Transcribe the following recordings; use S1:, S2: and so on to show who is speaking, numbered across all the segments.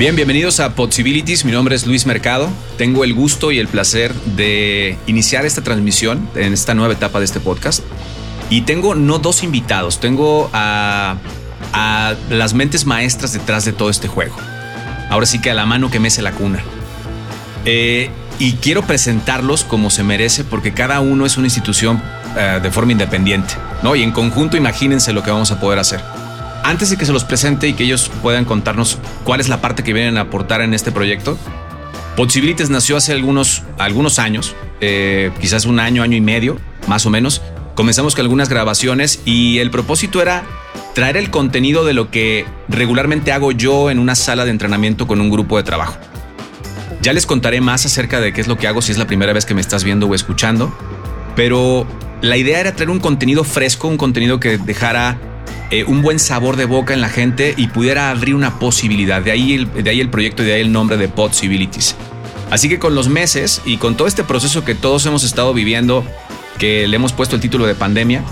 S1: Bien, bienvenidos a Possibilities. Mi nombre es Luis Mercado. Tengo el gusto y el placer de iniciar esta transmisión en esta nueva etapa de este podcast. Y tengo no dos invitados, tengo a, las mentes maestras detrás de todo este juego. Ahora sí que a la mano que mece la cuna. Eh, y quiero presentarlos como se merece porque cada uno es una institución eh, de forma independiente, ¿no? Y en conjunto imagínense lo que vamos a poder hacer antes de que se los presente y que ellos puedan contarnos cuál es la parte que vienen a aportar en este proyecto, Possibilities nació hace algunos, algunos años, eh, quizás un año, año y medio, más o menos. Comenzamos con algunas grabaciones y el propósito era traer el contenido de lo que regularmente hago yo en una sala de entrenamiento con un grupo de trabajo. Ya les contaré más acerca de qué es lo que hago si es la primera vez que me estás viendo o escuchando, pero la idea era traer un contenido fresco, un contenido que dejara eh, un buen sabor de boca en la gente y pudiera abrir una posibilidad. De ahí, el, de ahí el proyecto y de ahí el nombre de Possibilities. Así que con los meses y con todo este proceso que todos hemos estado viviendo, que le hemos puesto el título de pandemia,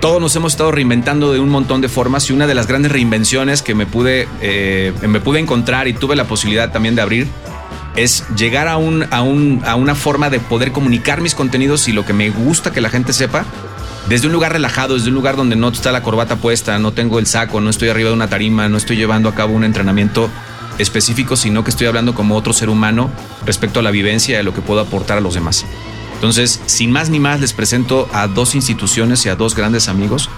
S1: todos nos hemos estado reinventando de un montón de formas y una de las grandes reinvenciones que me pude, eh, me pude encontrar y tuve la posibilidad también de abrir es llegar a, un, a, un, a una forma de poder comunicar mis contenidos y lo que me gusta que la gente sepa desde un lugar relajado, desde un lugar donde no está la corbata puesta, no tengo el saco, no estoy arriba de una tarima, no estoy llevando a cabo un entrenamiento específico, sino que estoy hablando como otro ser humano respecto a la vivencia de lo que puedo aportar a los demás. Entonces, sin más ni más, les presento a dos instituciones y a dos grandes amigos.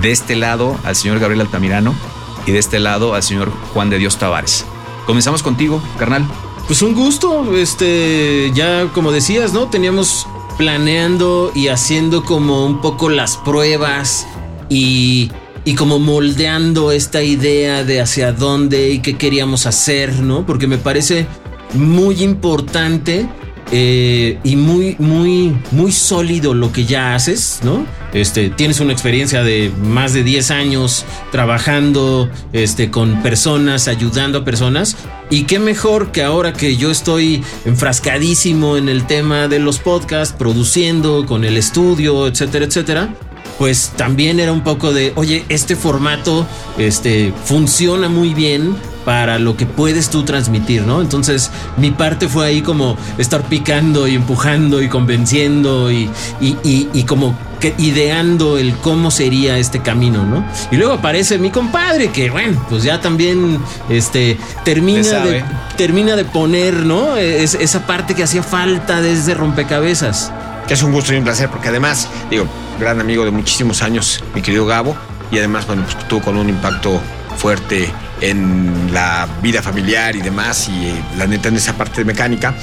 S1: De este lado, al señor Gabriel Altamirano y de este lado, al señor Juan de Dios Tavares. Comenzamos contigo, carnal.
S2: Pues un gusto, este, ya como decías, ¿no? Teníamos planeando y haciendo como un poco las pruebas y, y como moldeando esta idea de hacia dónde y qué queríamos hacer, ¿no? Porque me parece muy importante eh, y muy, muy, muy sólido lo que ya haces, ¿no? Este, tienes una experiencia de más de 10 años trabajando este, con personas, ayudando a personas. Y qué mejor que ahora que yo estoy enfrascadísimo en el tema de los podcasts, produciendo con el estudio, etcétera, etcétera. Pues también era un poco de, oye, este formato este, funciona muy bien para lo que puedes tú transmitir, ¿no? Entonces mi parte fue ahí como estar picando y empujando y convenciendo y, y, como que ideando el cómo sería este camino, ¿no? Y luego aparece mi compadre que, bueno, pues ya también este, termina, de, termina de poner, ¿no? Es, esa parte que hacía falta desde rompecabezas.
S3: Que es un gusto y un placer, porque además, digo, gran amigo de muchísimos años, mi querido Gabo, y además, bueno, pues tuvo con un impacto fuerte en la vida familiar y demás, y eh, la neta en esa parte de mecánica,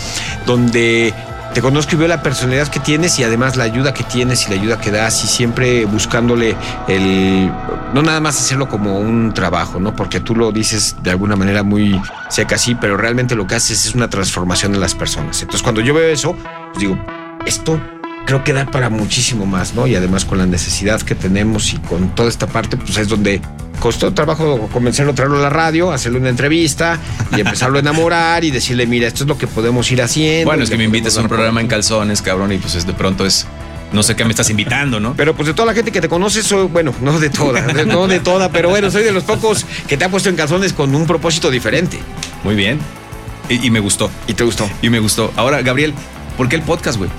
S3: donde te conozco y veo la personalidad que tienes y además la ayuda que tienes y la ayuda que das y siempre buscándole el no nada más hacerlo como un trabajo, ¿no? Porque tú lo dices de alguna manera muy seca así, pero realmente lo que haces es una transformación en las personas. Entonces, cuando yo veo eso, pues digo, esto creo que da para muchísimo más, ¿no? Y además con la necesidad que tenemos y con toda esta parte, pues es donde costó trabajo convencerlo a traerlo a la radio, hacerle una entrevista y empezarlo a enamorar y decirle, mira, esto es lo que podemos ir haciendo.
S1: Bueno, es que me invites a un programa en calzones, cabrón, y pues es de pronto es no sé qué me estás invitando, ¿no?
S3: Pero pues de toda la gente que te conoce, soy, bueno, no de toda, no de toda, pero bueno, soy de los pocos que te ha puesto en calzones con un propósito diferente.
S1: Muy bien. Y, y me gustó.
S3: Y te gustó.
S1: Y me gustó. Ahora, Gabriel, ¿por qué el podcast, güey?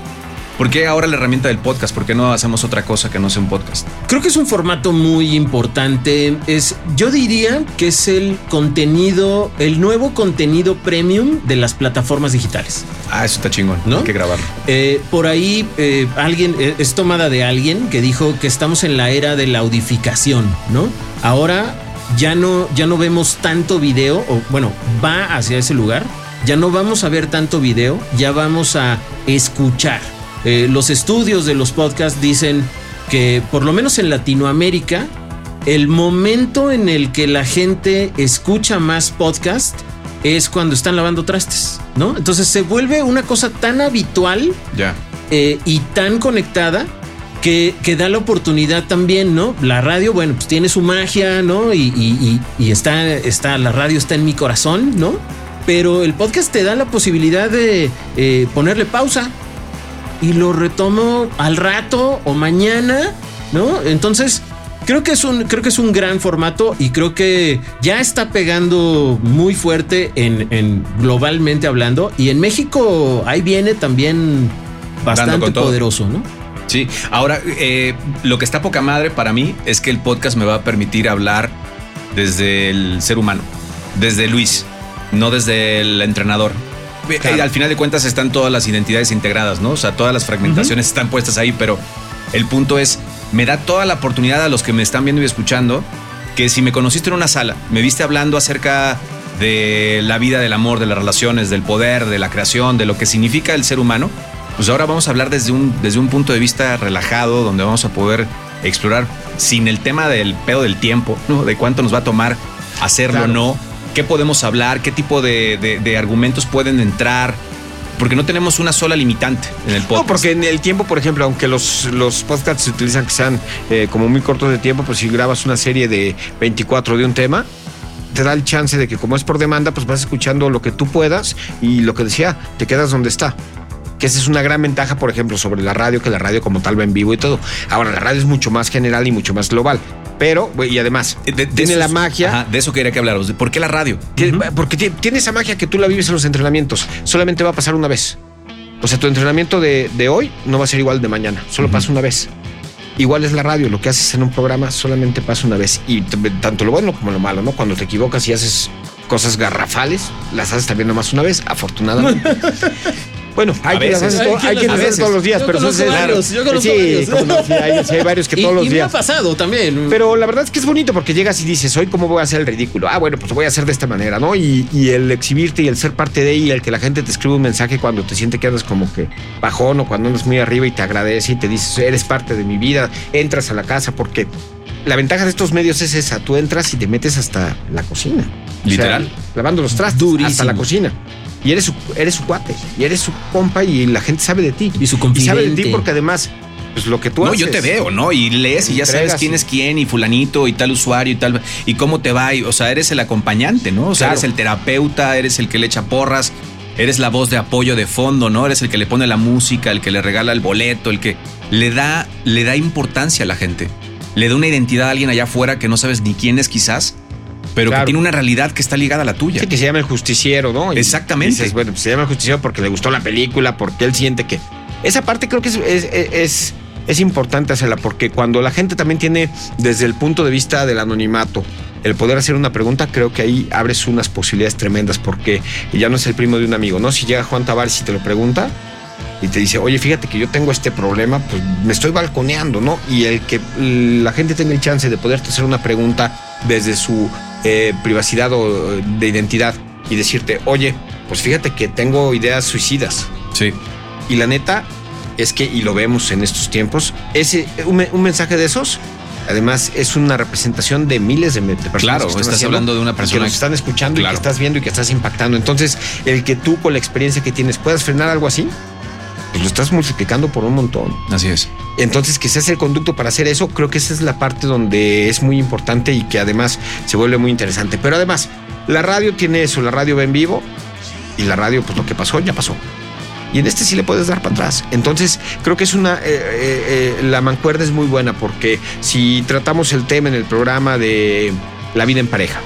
S1: ¿Por qué ahora la herramienta del podcast? ¿Por qué no hacemos otra cosa que no sea un podcast?
S2: Creo que es un formato muy importante. Es, yo diría que es el contenido, el nuevo contenido premium de las plataformas digitales.
S1: Ah, eso está chingón. ¿No? Hay que grabarlo.
S2: Eh, por ahí eh, alguien eh, es tomada de alguien que dijo que estamos en la era de la audificación, ¿no? Ahora ya no, ya no vemos tanto video, o bueno, va hacia ese lugar. Ya no vamos a ver tanto video, ya vamos a escuchar. Eh, los estudios de los podcasts dicen que por lo menos en Latinoamérica, el momento en el que la gente escucha más podcast es cuando están lavando trastes, ¿no? Entonces se vuelve una cosa tan habitual eh, y tan conectada que, que, da la oportunidad también, ¿no? La radio, bueno, pues tiene su magia, ¿no? Y, está, está, la radio está en mi corazón, ¿no? Pero el podcast te da la posibilidad de eh, ponerle pausa, y lo retomo al rato o mañana, ¿no? Entonces, creo que es un, creo que es un gran formato y creo que ya está pegando muy fuerte en, en globalmente hablando. Y en México ahí viene también bastante poderoso, ¿no?
S1: Sí, ahora eh, lo que está poca madre para mí es que el podcast me va a permitir hablar desde el ser humano, desde Luis, no desde el entrenador. Eh, al final de cuentas están todas las identidades integradas, ¿no? O sea, todas las fragmentaciones están puestas ahí, pero el punto es, me da toda la oportunidad a los que me están viendo y escuchando, que si me conociste en una sala, me viste hablando acerca de la vida, del amor, de las relaciones, del poder, de la creación, de lo que significa el ser humano, pues ahora vamos a hablar desde un, desde un punto de vista relajado, donde vamos a poder explorar sin el tema del pedo del tiempo, ¿no? De cuánto nos va a tomar hacerlo o no, qué podemos hablar, qué tipo de, argumentos pueden entrar, porque no tenemos una sola limitante en el podcast.
S3: No, porque en el tiempo, por ejemplo, aunque los, los podcasts se utilizan que sean eh, como muy cortos de tiempo, pues si grabas una serie de 24 de un tema, te da el chance de que como es por demanda, pues vas escuchando lo que tú puedas y lo que decía, te quedas donde está que esa es una gran ventaja, por ejemplo, sobre la radio, que la radio como tal va en vivo y todo. Ahora, la radio es mucho más general y mucho más global. Pero, y además, tiene la magia.
S1: de eso quería que habláramos. ¿Por qué la radio?
S3: Porque tiene esa magia que tú la vives en los entrenamientos. Solamente va a pasar una vez. O sea, tu entrenamiento de, hoy no va a ser igual de mañana. Solo pasa una vez. Igual es la radio, lo que haces en un programa solamente pasa una vez. Y tanto lo bueno como lo malo, ¿no? Cuando te equivocas y haces cosas garrafales, las haces también nomás una vez, afortunadamente. Bueno, hay, hay, que hacer todos los días,
S2: yo
S3: pero
S2: son varios, yo conozco sí,
S3: varios. sí, hay, varios que todos los días.
S2: Y me ha pasado también.
S3: Pero la verdad es que es bonito porque llegas y dices, hoy cómo voy a hacer el ridículo. Ah, bueno, pues lo voy a hacer de esta manera, ¿no? Y, y el exhibirte y el ser parte de y el que la gente te escribe un mensaje cuando te siente que andas como que bajón o cuando andas muy arriba y te agradece y te dices, eres parte de mi vida, entras a la casa porque la ventaja de estos medios es esa, tú entras y te metes hasta la cocina.
S1: Literal.
S3: lavando los trastos hasta la cocina y eres su, eres su cuate, y eres su compa y la gente sabe de ti.
S2: Y su confidente.
S3: Y sabe de ti porque además, pues lo que tú
S1: no, yo te veo, ¿no? Y lees y ya sabes quién es quién y fulanito y tal usuario y tal, y cómo te va. Y, o sea, eres el acompañante, ¿no? O sea, eres el terapeuta, eres el que le echa porras, eres la voz de apoyo de fondo, ¿no? Eres el que le pone la música, el que le regala el boleto, el que le da, le da importancia a la gente. Le da una identidad a alguien allá afuera que no sabes ni quién es quizás, pero que tiene una realidad que está ligada a la tuya.
S3: Sí, que se llama el justiciero, ¿no?
S1: Exactamente.
S3: bueno, pues se llama el justiciero porque le gustó la película, porque él siente que. Esa parte creo que es, es, es, importante hacerla, porque cuando la gente también tiene, desde el punto de vista del anonimato, el poder hacer una pregunta, creo que ahí abres unas posibilidades tremendas, porque ya no es el primo de un amigo, ¿no? Si llega Juan Tavares y te lo pregunta, y te dice, oye, fíjate que yo tengo este problema, pues me estoy balconeando, ¿no? Y el que la gente tenga el chance de poderte hacer una pregunta desde su eh, privacidad o de identidad y decirte, oye, pues fíjate que tengo ideas suicidas.
S1: Sí.
S3: Y la neta es que, y lo vemos en estos tiempos, ese, un, mensaje de esos Además, es una representación de miles de, personas.
S1: Claro, estás hablando de una persona
S3: que nos están escuchando y que estás viendo y que estás impactando. Entonces, el que tú, con la experiencia que tienes, puedas frenar algo así, pues lo estás multiplicando por un montón.
S1: Así es.
S3: Entonces, que seas el conducto para hacer eso, creo que esa es la parte donde es muy importante y que además se vuelve muy interesante. Pero además, la radio tiene eso, la radio va en vivo y la radio, pues lo que pasó, ya pasó. Y en este sí le puedes dar para atrás. Entonces, creo que es una. Eh, eh, eh, la mancuerda es muy buena porque si tratamos el tema en el programa de la vida en pareja,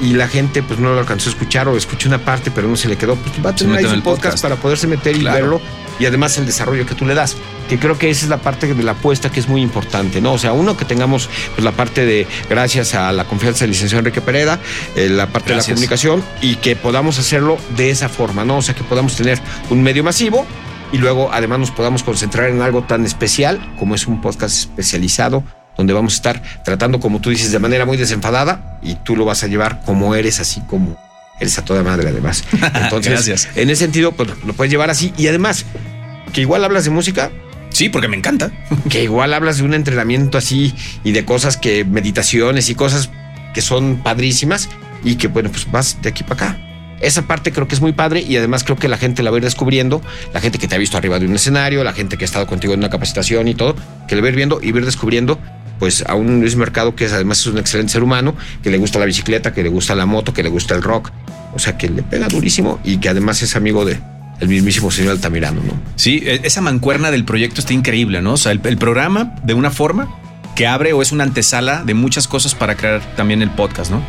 S3: y la gente pues no lo alcanzó a escuchar o escuchó una parte pero no se le quedó, pues va a tener ahí su podcast, para poderse meter y verlo y además el desarrollo que tú le das. Que creo que esa es la parte de la apuesta que es muy importante, ¿no? O sea, uno que tengamos pues, la parte de, gracias a la confianza del licenciado Enrique Pereda, eh, la parte de la comunicación y que podamos hacerlo de esa forma, ¿no? O sea, que podamos tener un medio masivo y luego además nos podamos concentrar en algo tan especial como es un podcast especializado donde vamos a estar tratando, como tú dices, de manera muy desenfadada y tú lo vas a llevar como eres, así como eres a toda madre además. Entonces, en ese sentido, pues lo puedes llevar así y además que igual hablas de música.
S1: Sí, porque me encanta.
S3: Que igual hablas de un entrenamiento así y de cosas que meditaciones y cosas que son padrísimas y que bueno, pues vas de aquí para acá. Esa parte creo que es muy padre y además creo que la gente la va a ir descubriendo, la gente que te ha visto arriba de un escenario, la gente que ha estado contigo en una capacitación y todo, que le va a ir viendo y va a ir descubriendo pues a un Mercado que es, además es un excelente ser humano, que le gusta la bicicleta, que le gusta la moto, que le gusta el rock, o sea que le pega durísimo y que además es amigo de el mismísimo señor Altamirano, ¿no?
S1: Sí, e, esa mancuerna del proyecto está increíble, ¿no? O sea, el, programa de una forma que abre o es una antesala de muchas cosas para crear también el podcast, ¿no?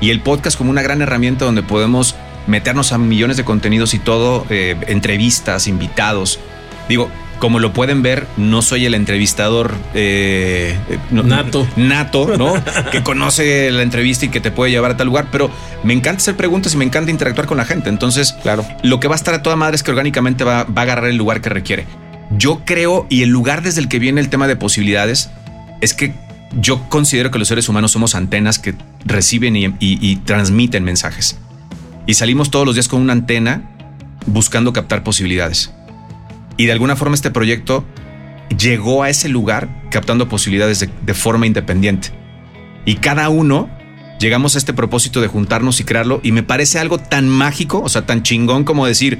S1: Y el podcast como una gran herramienta donde podemos meternos a millones de contenidos y todo, eh, entrevistas, invitados. Digo, como lo pueden ver, no soy el entrevistador eh, eh,
S2: Nato.
S1: nato, ¿no? que conoce la entrevista y que te puede llevar a tal lugar, pero me encanta hacer preguntas y me encanta interactuar con la gente. Entonces,
S3: Claro.
S1: lo que va a estar a toda madre es que orgánicamente va, va a agarrar el lugar que requiere. Yo creo, y el lugar desde el que viene el tema de posibilidades, es que yo considero que los seres humanos somos antenas que reciben y, y- y transmiten mensajes. Y salimos todos los días con una antena buscando captar posibilidades. Y de alguna forma este proyecto llegó a ese lugar captando posibilidades de, de forma independiente. Y cada uno llegamos a este propósito de juntarnos y crearlo. Y me parece algo tan mágico, o sea, tan chingón como decir,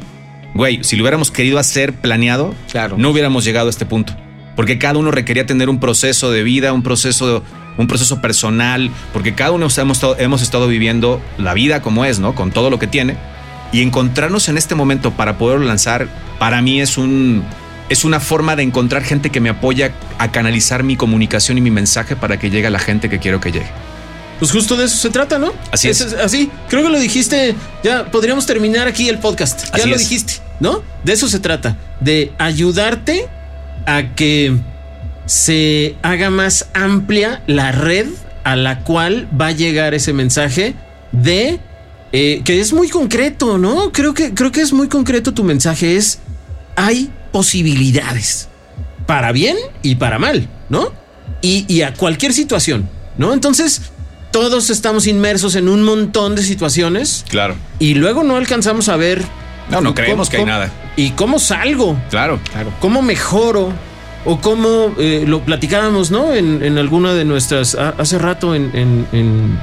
S1: güey, si lo hubiéramos querido hacer planeado,
S3: Claro.
S1: no hubiéramos llegado a este punto. Porque cada uno requería tener un proceso de vida, un proceso, un proceso personal, porque cada uno hemos estado, hemos estado viviendo la vida como es, ¿no? Con todo lo que tiene. Y encontrarnos en este momento para poderlo lanzar, para mí es un... Es una forma de encontrar gente que me apoya a canalizar mi comunicación y mi mensaje para que llegue a la gente que quiero que llegue.
S2: Pues justo de eso se trata, ¿no?
S1: Así es.
S2: Así, creo que lo dijiste. Ya podríamos terminar aquí el podcast. Ya
S1: Así
S2: lo
S1: es.
S2: dijiste, ¿no? De eso se trata. De ayudarte a que se haga más amplia la red a la cual va a llegar ese mensaje de eh, que es muy concreto, ¿no? Creo que, creo que es muy concreto tu mensaje. Es hay posibilidades para bien y para mal, ¿no? Y, y a cualquier situación, ¿no? Entonces, todos estamos inmersos en un montón de situaciones
S1: Claro.
S2: y luego no alcanzamos a ver.
S1: No, no creemos
S2: cómo-
S1: que hay
S2: cómo-
S1: nada.
S2: ¿Y cómo salgo?
S1: Claro.
S3: Claro.
S2: ¿Cómo mejoro? O cómo eh, lo platicábamos, ¿no? En, en alguna de nuestras. ha- hace rato en, en- en-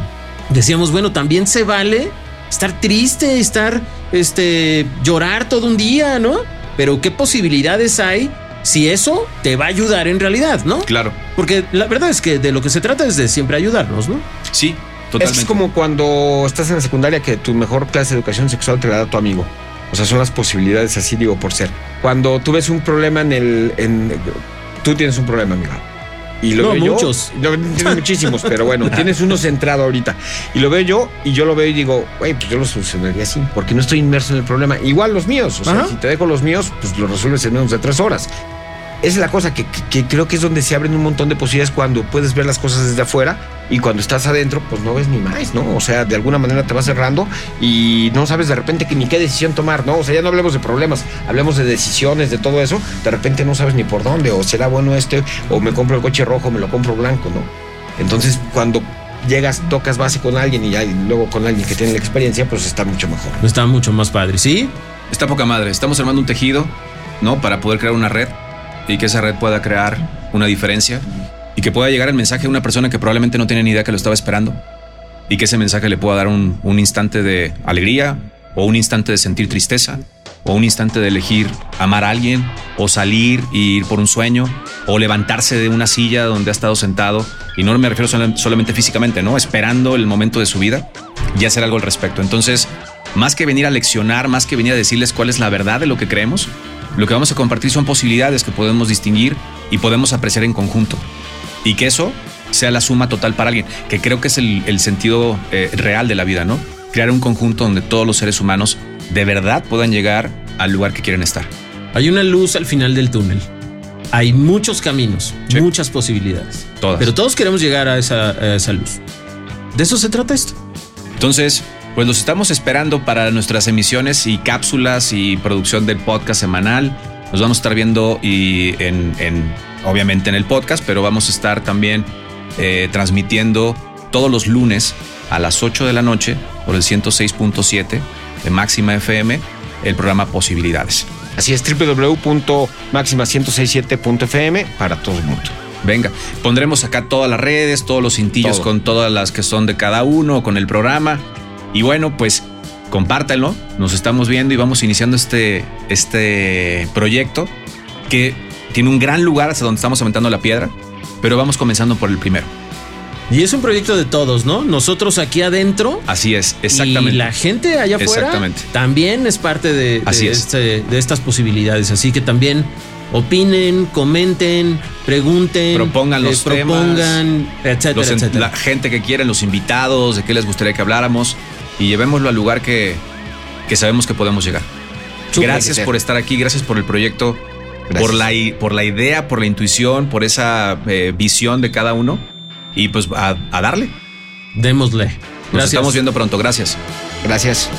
S2: Decíamos, bueno, también se vale estar triste, estar. Este. llorar todo un día, ¿no? Pero qué posibilidades hay si eso te va a ayudar en realidad, ¿no?
S1: Claro.
S2: Porque la verdad es que de lo que se trata es de siempre ayudarnos, ¿no?
S1: Sí, totalmente.
S3: Es como cuando estás en la secundaria que tu mejor clase de educación sexual te la da tu amigo. O sea, son las posibilidades así, digo, por ser. Cuando tú ves un problema en el. En, tú tienes un problema, amigo. Y lo
S2: No,
S3: veo yo-
S2: muchos.
S3: tienes muchísimos, pero bueno, tienes uno centrado ahorita. Y lo veo yo y yo lo veo y digo, güey, pues yo lo solucionaría así, porque no estoy inmerso en el problema. Igual los míos, o sea,
S2: Ajá.
S3: si te dejo los míos, pues lo resuelves en menos de tres horas. Esa es la cosa que, que- que creo que es donde se abren un montón de posibilidades cuando puedes ver las cosas desde afuera y cuando estás adentro, pues no ves ni más, ¿no? O sea, de alguna manera te vas cerrando y no sabes de repente que ni qué decisión tomar, ¿no? O sea, ya no hablemos de problemas, hablemos de decisiones, de todo eso. De repente no sabes ni por dónde, o será bueno este, o me compro el coche rojo, me lo compro blanco, ¿no? Entonces, cuando llegas, tocas base con alguien y, ya, y luego con alguien que tiene la experiencia, pues está mucho mejor.
S2: Está mucho más padre, ¿sí?
S1: Está poca madre. Estamos armando un tejido, ¿no? Para poder crear una red y que esa red pueda crear una diferencia y que pueda llegar el mensaje a una persona que probablemente no tiene ni idea que lo estaba esperando y que ese mensaje le pueda dar un, un instante de alegría o un instante de sentir tristeza o un instante de elegir amar a alguien o salir e ir por un sueño o levantarse de una silla donde ha estado sentado y no me refiero solam- solamente físicamente, ¿no? Esperando el momento de su vida y hacer algo al respecto. Entonces, más que venir a leccionar, más que venir a decirles cuál es la verdad de lo que creemos, lo que vamos a compartir son posibilidades que podemos distinguir y podemos apreciar en conjunto. Y que eso sea la suma total para alguien, que creo que es el, el sentido eh, real de la vida, ¿no? Crear un conjunto donde todos los seres humanos de verdad puedan llegar al lugar que quieren estar.
S2: Hay una luz al final del túnel. Hay muchos caminos,
S1: Sí.
S2: muchas posibilidades.
S1: Todas.
S2: Pero todos queremos llegar a esa, a esa luz. De eso se trata esto.
S1: Entonces, pues los estamos esperando para nuestras emisiones y cápsulas y producción del podcast semanal. Nos vamos a estar viendo y en, en- obviamente en el podcast, pero vamos a estar también eh, transmitiendo todos los lunes a las 8 de la noche por el 106.7 de Máxima FM el programa Posibilidades.
S3: Así es, www.maxima1067.fm para todo el mundo.
S1: Venga, pondremos acá todas las redes, todos los cintillos
S3: Todo.
S1: con todas las que son de cada uno, con el programa. Y bueno, pues compártanlo. Nos estamos viendo y vamos iniciando este, este proyecto que tiene un gran lugar hasta donde estamos aumentando la piedra, pero vamos comenzando por el primero.
S2: Y es un proyecto de todos, ¿no? Nosotros aquí adentro.
S1: Así es, exactamente.
S2: Y la gente allá afuera
S1: Exactamente.
S2: también es parte de, de
S1: Así es.
S2: este- de estas posibilidades. Así que también opinen, comenten, pregunten,
S1: propongan los
S2: eh, propongan, etcétera,
S1: los,
S2: etcétera.
S1: La gente que quieren, los invitados, de qué les gustaría que habláramos y llevémoslo al lugar que, que sabemos que podemos llegar. Gracias por estar aquí, gracias por el proyecto, por la, por la idea, por la intuición, por esa eh, visión de cada uno y pues a, a darle.
S2: Démosle.
S1: Nos
S2: Gracias.
S1: estamos viendo pronto, gracias.
S3: Gracias.